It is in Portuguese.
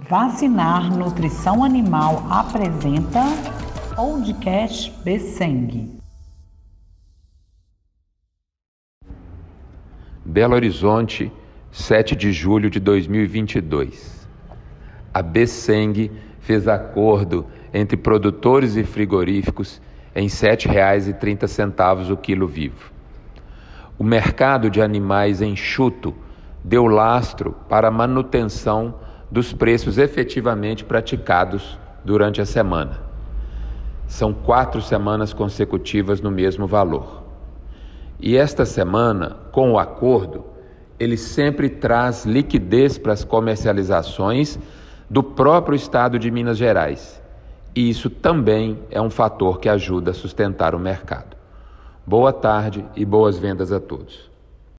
Vacinar Nutrição Animal apresenta Podcast Besseng. Belo Horizonte, 7 de julho de 2022. A Besseng fez acordo entre produtores e frigoríficos em R$ 7,30 o quilo vivo. O mercado de animais enxuto deu lastro para a manutenção dos preços efetivamente praticados durante a semana. São quatro semanas consecutivas no mesmo valor. E esta semana, com o acordo, ele sempre traz liquidez para as comercializações do próprio estado de Minas Gerais. E isso também é um fator que ajuda a sustentar o mercado. Boa tarde e boas vendas a todos.